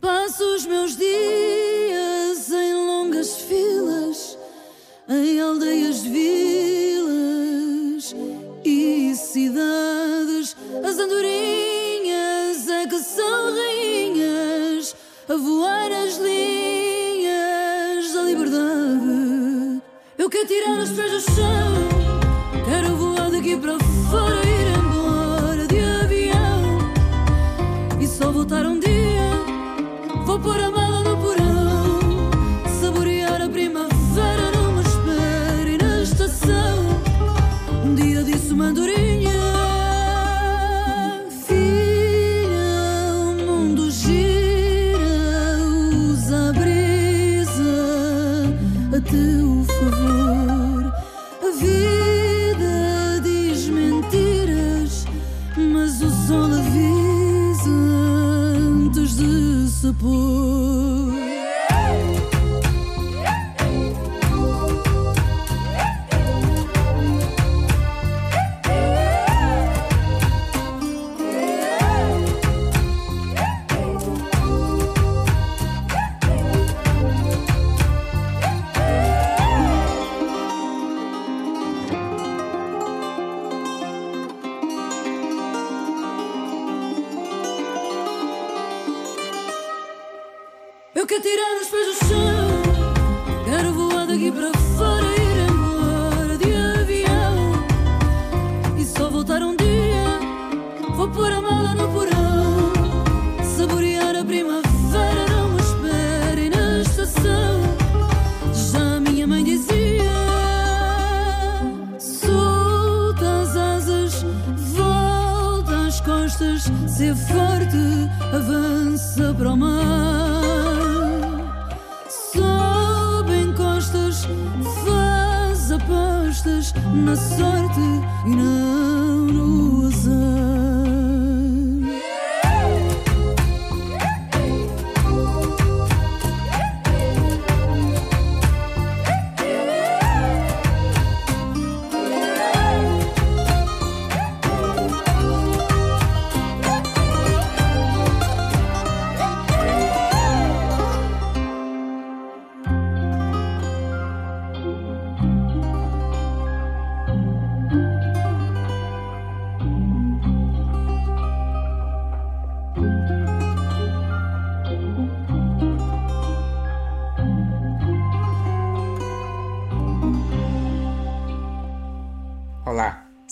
Passo os meus dias em longas filas, em aldeias, vilas e cidades. As andorinhas é que são rainhas a voar as linhas da liberdade. Eu quero tirar os pés do chão, quero voar daqui para fora, ir embora de avião e só voltar um dia. Apostas na sorte e não no azar.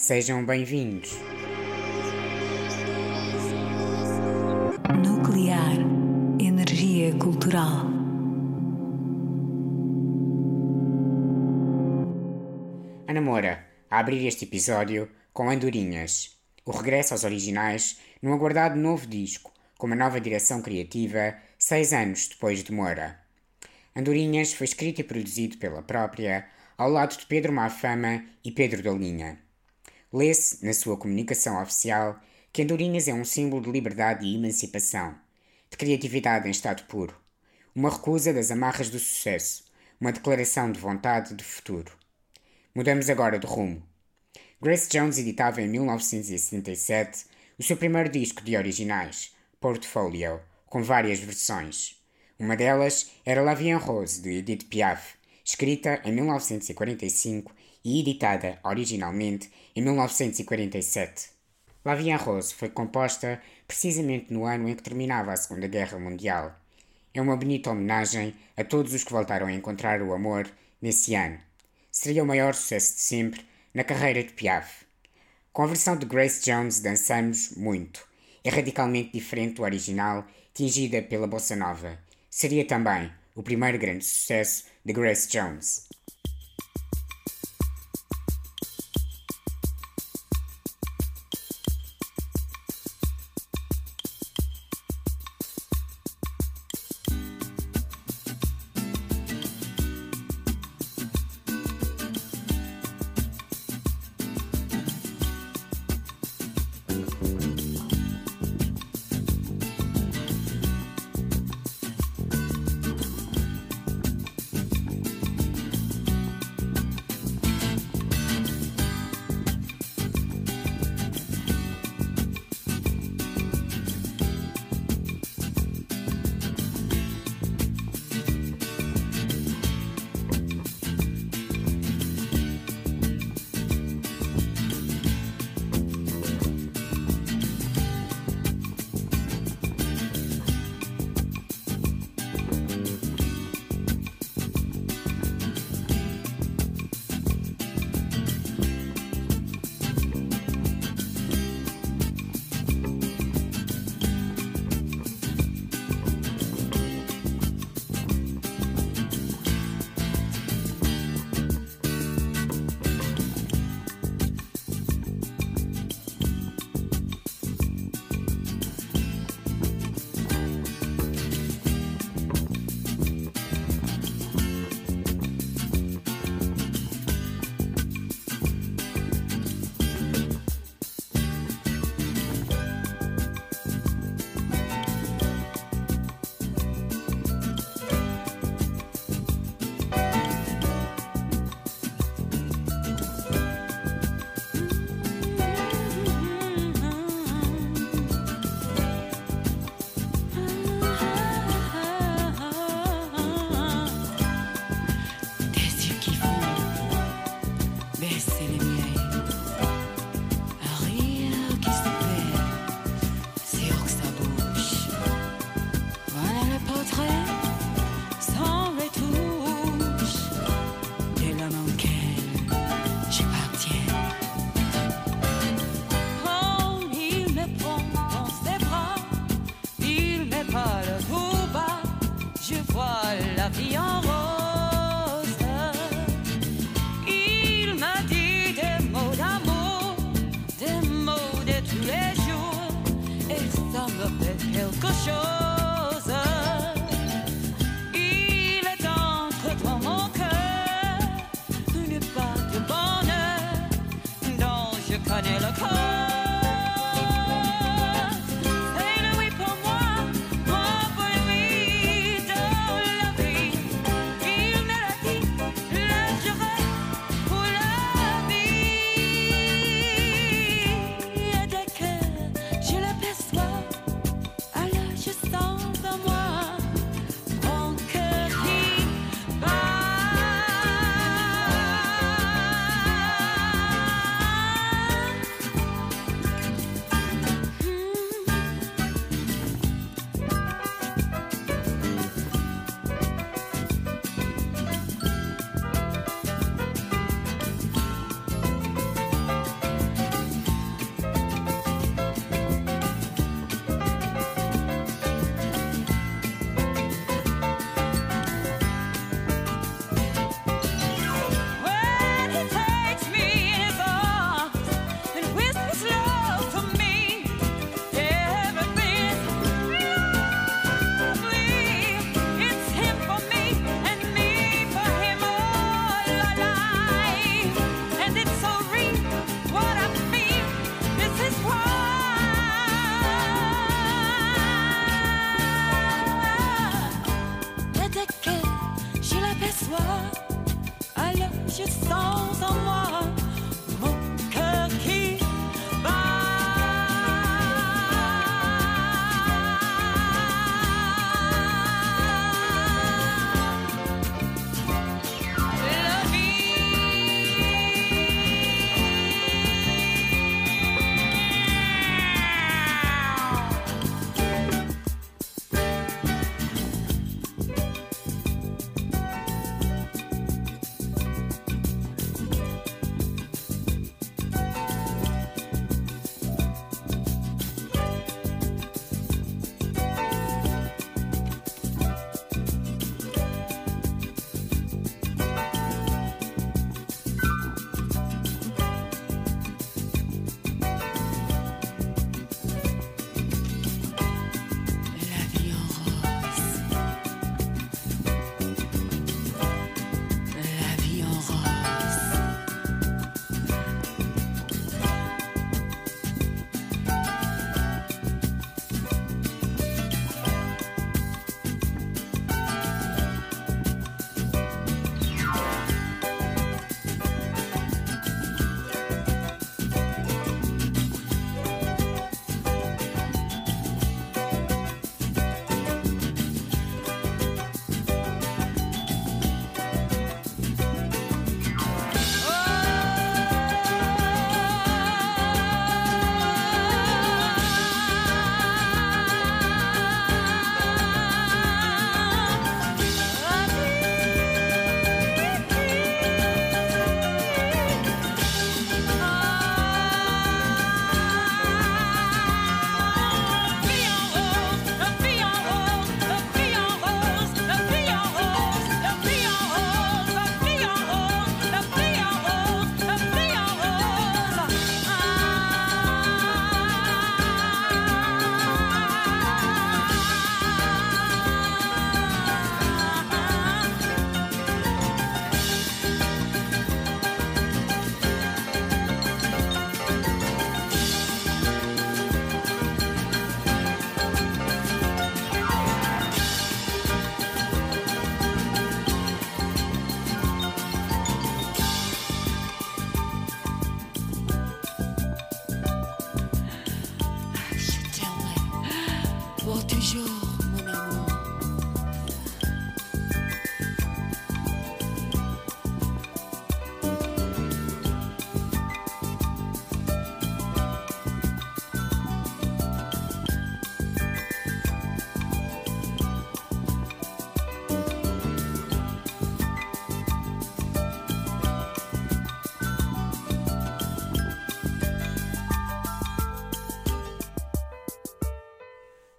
Sejam bem-vindos. Nuclear. Energia cultural. Ana Moura, a abrir este episódio com Andorinhas, o regresso aos originais num aguardado novo disco, com uma nova direção criativa, seis anos depois de Moura. Andorinhas foi escrito e produzido pela própria, ao lado de Pedro Mafama e Pedro da Linha. Lê-se, na sua comunicação oficial, que Andorinhas é um símbolo de liberdade e emancipação, de criatividade em estado puro, uma recusa das amarras do sucesso, uma declaração de vontade de futuro. Mudamos agora de rumo. Grace Jones editava em 1977 o seu primeiro disco de originais, Portfolio, com várias versões. Uma delas era La Vie en Rose, de Edith Piaf, escrita em 1945 e editada originalmente em 1947. La Vie en Rose foi composta precisamente no ano em que terminava a Segunda Guerra Mundial. É uma bonita homenagem a todos os que voltaram a encontrar o amor nesse ano. Seria o maior sucesso de sempre na carreira de Piaf. Com a versão de Grace Jones dançamos muito. É radicalmente diferente do original, tingida pela bossa nova. Seria também o primeiro grande sucesso de Grace Jones.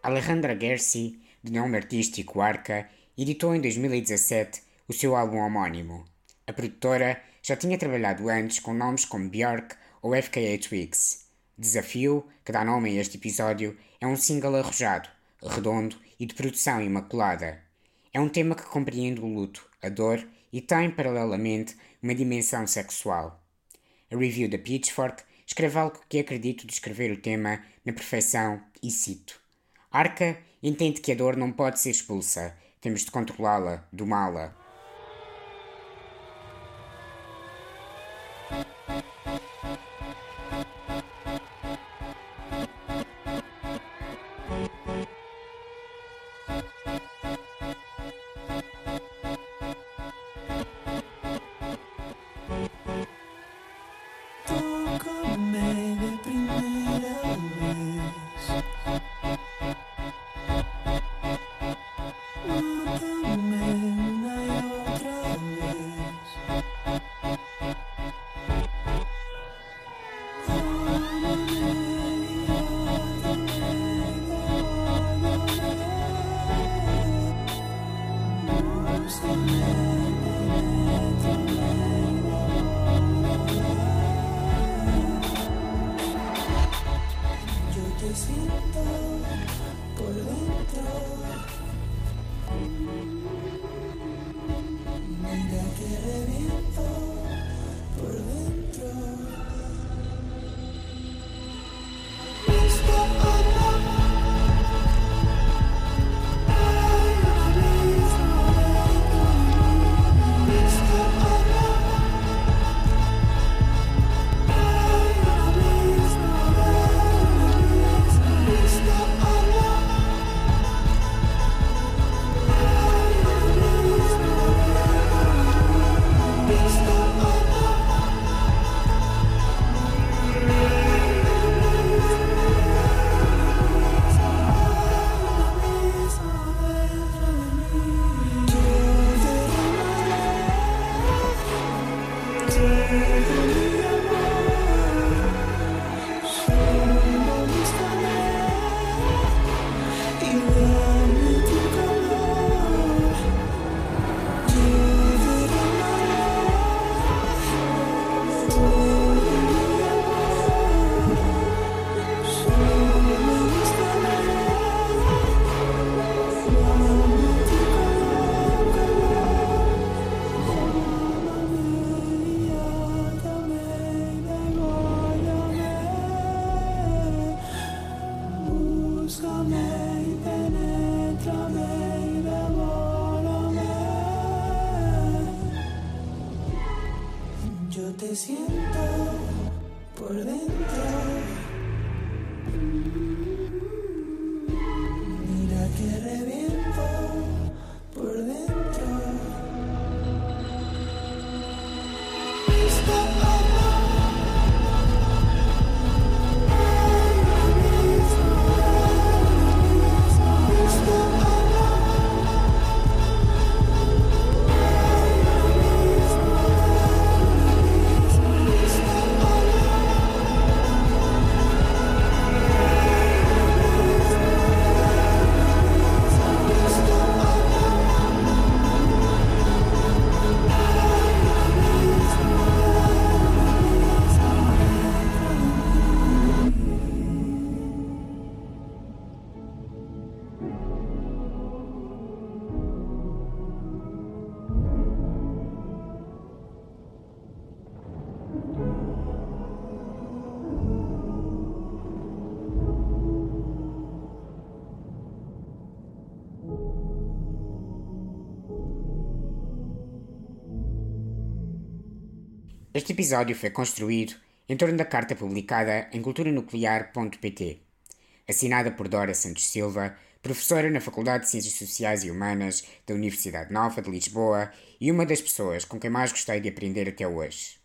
Alejandra Gersi, de nome artístico Arca, editou em 2017 o seu álbum homónimo. A produtora já tinha trabalhado antes com nomes como Björk ou FKA Twigs. Desafio, que dá nome a este episódio, é um single arrojado, redondo e de produção imaculada. É um tema que compreende o luto, a dor e tem, paralelamente, uma dimensão sexual. A review da Pitchfork escreve algo que acredito descrever o tema na perfeição e cito. Arca entende que a dor não pode ser expulsa, temos de controlá-la, domá-la. Este episódio foi construído em torno da carta publicada em culturanuclear.pt, assinada por Dora Santos Silva, professora na Faculdade de Ciências Sociais e Humanas da Universidade Nova de Lisboa e uma das pessoas com quem mais gostei de aprender até hoje.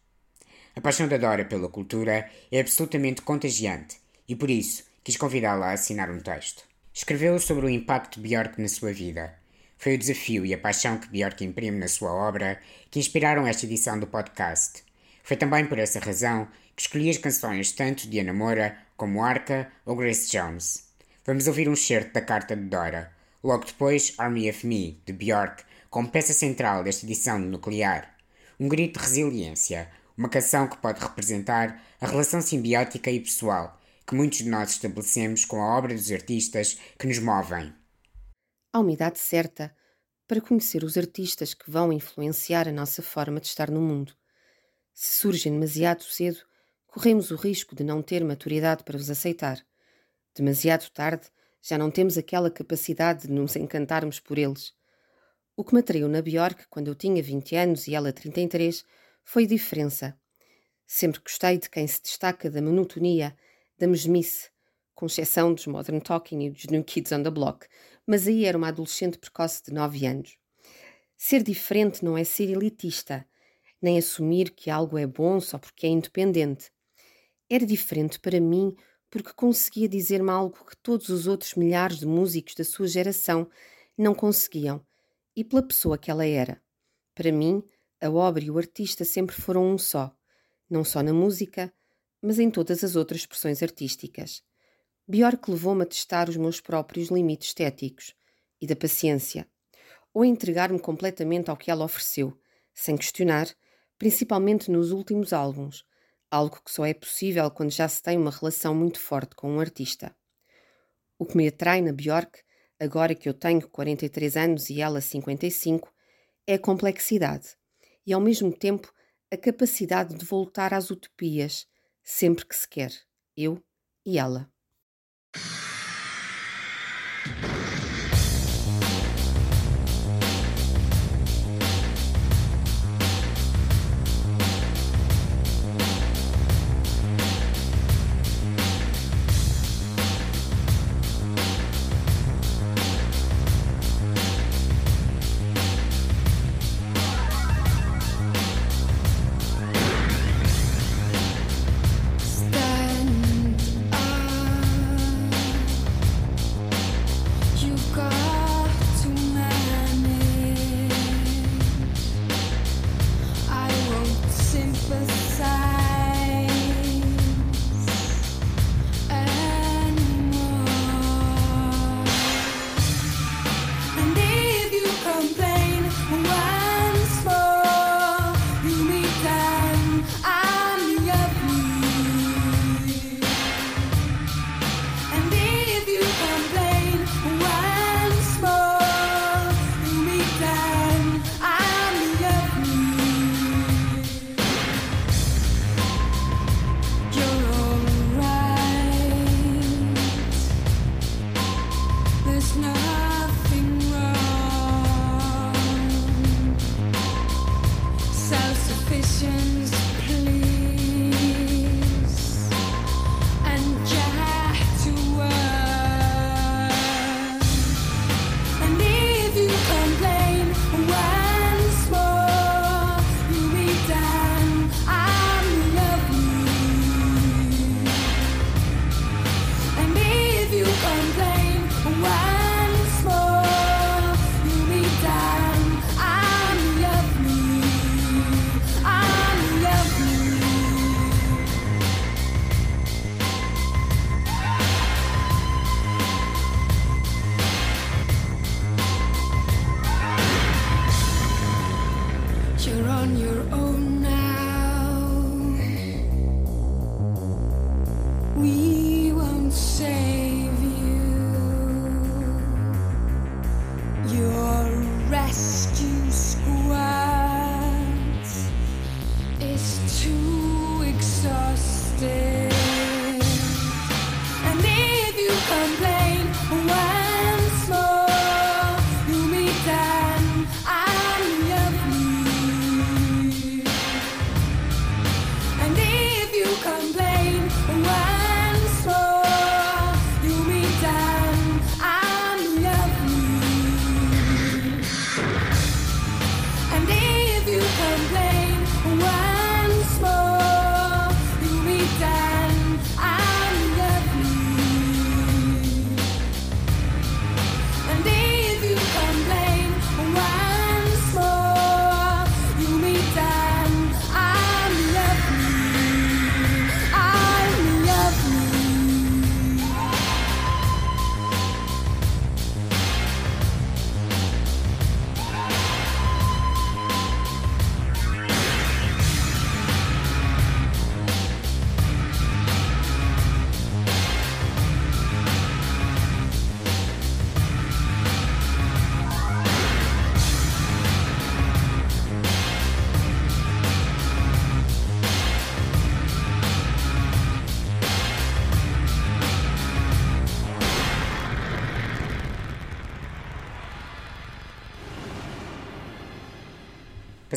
A paixão da Dora pela cultura é absolutamente contagiante e por isso quis convidá-la a assinar um texto. Escreveu sobre o impacto de Björk na sua vida. Foi o desafio e a paixão que Björk imprime na sua obra que inspiraram esta edição do podcast. Foi também por essa razão que escolhi as canções tanto de Ana Moura como Arca ou Grace Jones. Vamos ouvir um certo da carta de Dora, Logo depois, Army of Me, de Björk, como peça central desta edição de Nuclear. Um grito de resiliência, uma canção que pode representar a relação simbiótica e pessoal que muitos de nós estabelecemos com a obra dos artistas que nos movem. Há uma idade certa para conhecer os artistas que vão influenciar a nossa forma de estar no mundo. Se surgem demasiado cedo, corremos o risco de não ter maturidade para os aceitar. Demasiado tarde, já não temos aquela capacidade de nos encantarmos por eles. O que me atraiu na Bjork quando eu tinha 20 anos e ela 33 foi diferença. Sempre gostei de quem se destaca da monotonia, da mesmice, com exceção dos Modern Talking e dos New Kids on the Block, mas aí era uma adolescente precoce de 9 anos. Ser diferente não é ser elitista, nem assumir que algo é bom só porque é independente. Era diferente para mim porque conseguia dizer-me algo que todos os outros milhares de músicos da sua geração não conseguiam, e pela pessoa que ela era. Para mim, a obra e o artista sempre foram um só, não só na música, mas em todas as outras expressões artísticas. Bjork levou-me a testar os meus próprios limites estéticos e da paciência, ou a entregar-me completamente ao que ela ofereceu, sem questionar, principalmente nos últimos álbuns, algo que só é possível quando já se tem uma relação muito forte com um artista. O que me atrai na Bjork, agora que eu tenho 43 anos e ela 55, é a complexidade e, ao mesmo tempo, a capacidade de voltar às utopias sempre que se quer, eu e ela.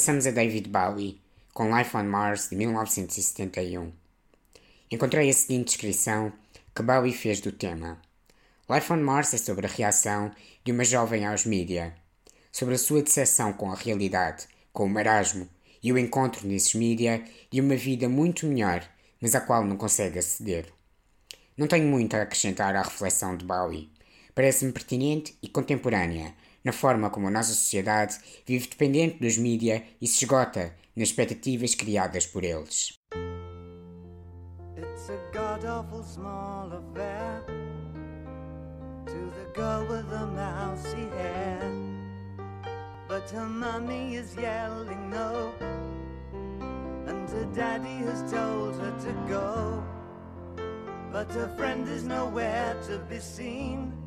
Passamos a David Bowie, com Life on Mars de 1971. Encontrei a seguinte descrição que Bowie fez do tema. Life on Mars é sobre a reação de uma jovem aos mídia, sobre a sua decepção com a realidade, com o marasmo e o encontro nesses mídia de uma vida muito melhor, mas à qual não consegue aceder. Não tenho muito a acrescentar à reflexão de Bowie. Parece-me pertinente e contemporânea, na forma como a nossa sociedade vive dependente dos mídia e se esgota nas expectativas criadas por eles. It's a god awful small affair to the girl with the mousy hair. But her mummy is yelling no, and her daddy has told her to go. But her friend is nowhere to be seen.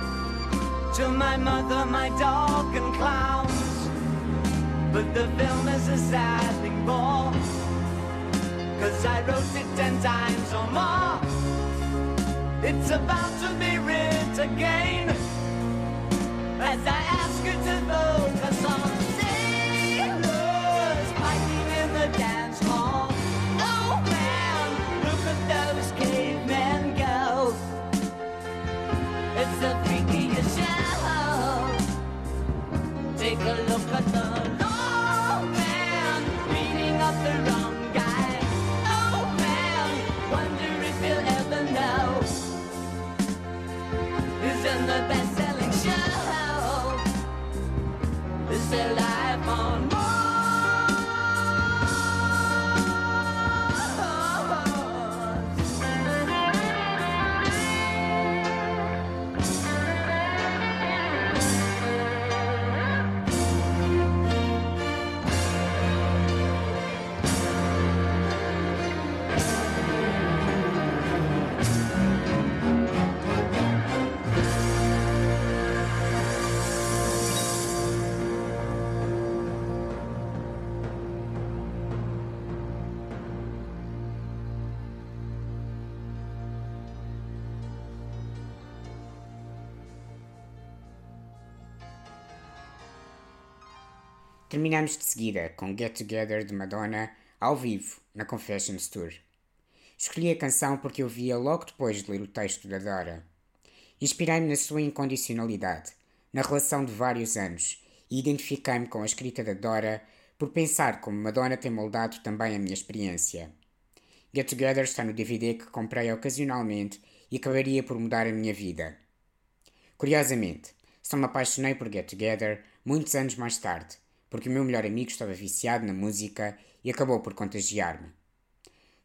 to my mother, my dog, and clowns. But the film is a sad thing for, cause I wrote it ten times or more. It's about to be writ again, as I ask you to focus on sailors in the dance hall. Oh man, look at those cavemen go. It's the a Terminamos de seguida com Get Together de Madonna ao vivo na Confessions Tour. Escolhi a canção porque eu via logo depois de ler o texto da Dora. Inspirei-me na sua incondicionalidade, na relação de vários anos, e identifiquei-me com a escrita da Dora por pensar como Madonna tem moldado também a minha experiência. Get Together está no DVD que comprei ocasionalmente e acabaria por mudar a minha vida. Curiosamente, só me apaixonei por Get Together muitos anos mais tarde, porque o meu melhor amigo estava viciado na música e acabou por contagiar-me.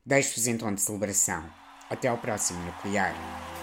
Deixo-vos tom de celebração. Até ao próximo Nuclear.